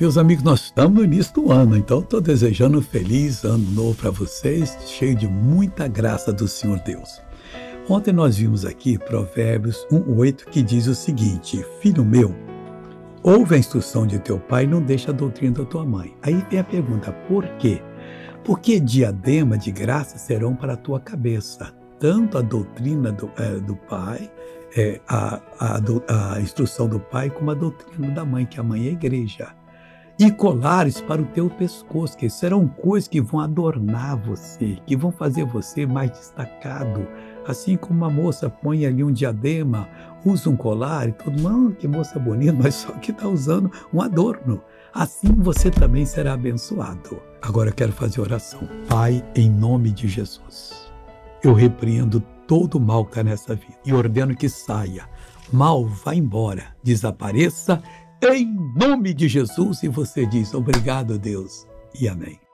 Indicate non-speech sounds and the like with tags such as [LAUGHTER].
Meus amigos, nós estamos no início do ano, então estou desejando um feliz ano novo para vocês, cheio de muita graça do Senhor Deus. Ontem nós vimos aqui Provérbios 1,8 que diz o seguinte: Filho meu, ouve a instrução de teu pai e não deixa a doutrina da tua mãe. Aí vem a pergunta: por quê? Porque diadema de graça serão para a tua cabeça, tanto a doutrina do, é, do pai, é, a, a, a instrução do pai, como a doutrina da mãe, que a mãe é a igreja e colares para o teu pescoço, que serão coisas que vão adornar você, que vão fazer você mais destacado. Assim como uma moça põe ali um diadema, usa um colar e todo mundo, ah, que moça bonita, [LAUGHS] mas só que está usando um adorno. Assim você também será abençoado. Agora eu quero fazer oração. Pai, em nome de Jesus, eu repreendo todo o mal que está nessa vida e ordeno que saia. Mal, vá embora, desapareça em nome de Jesus. E você diz: Obrigado, Deus, e amém.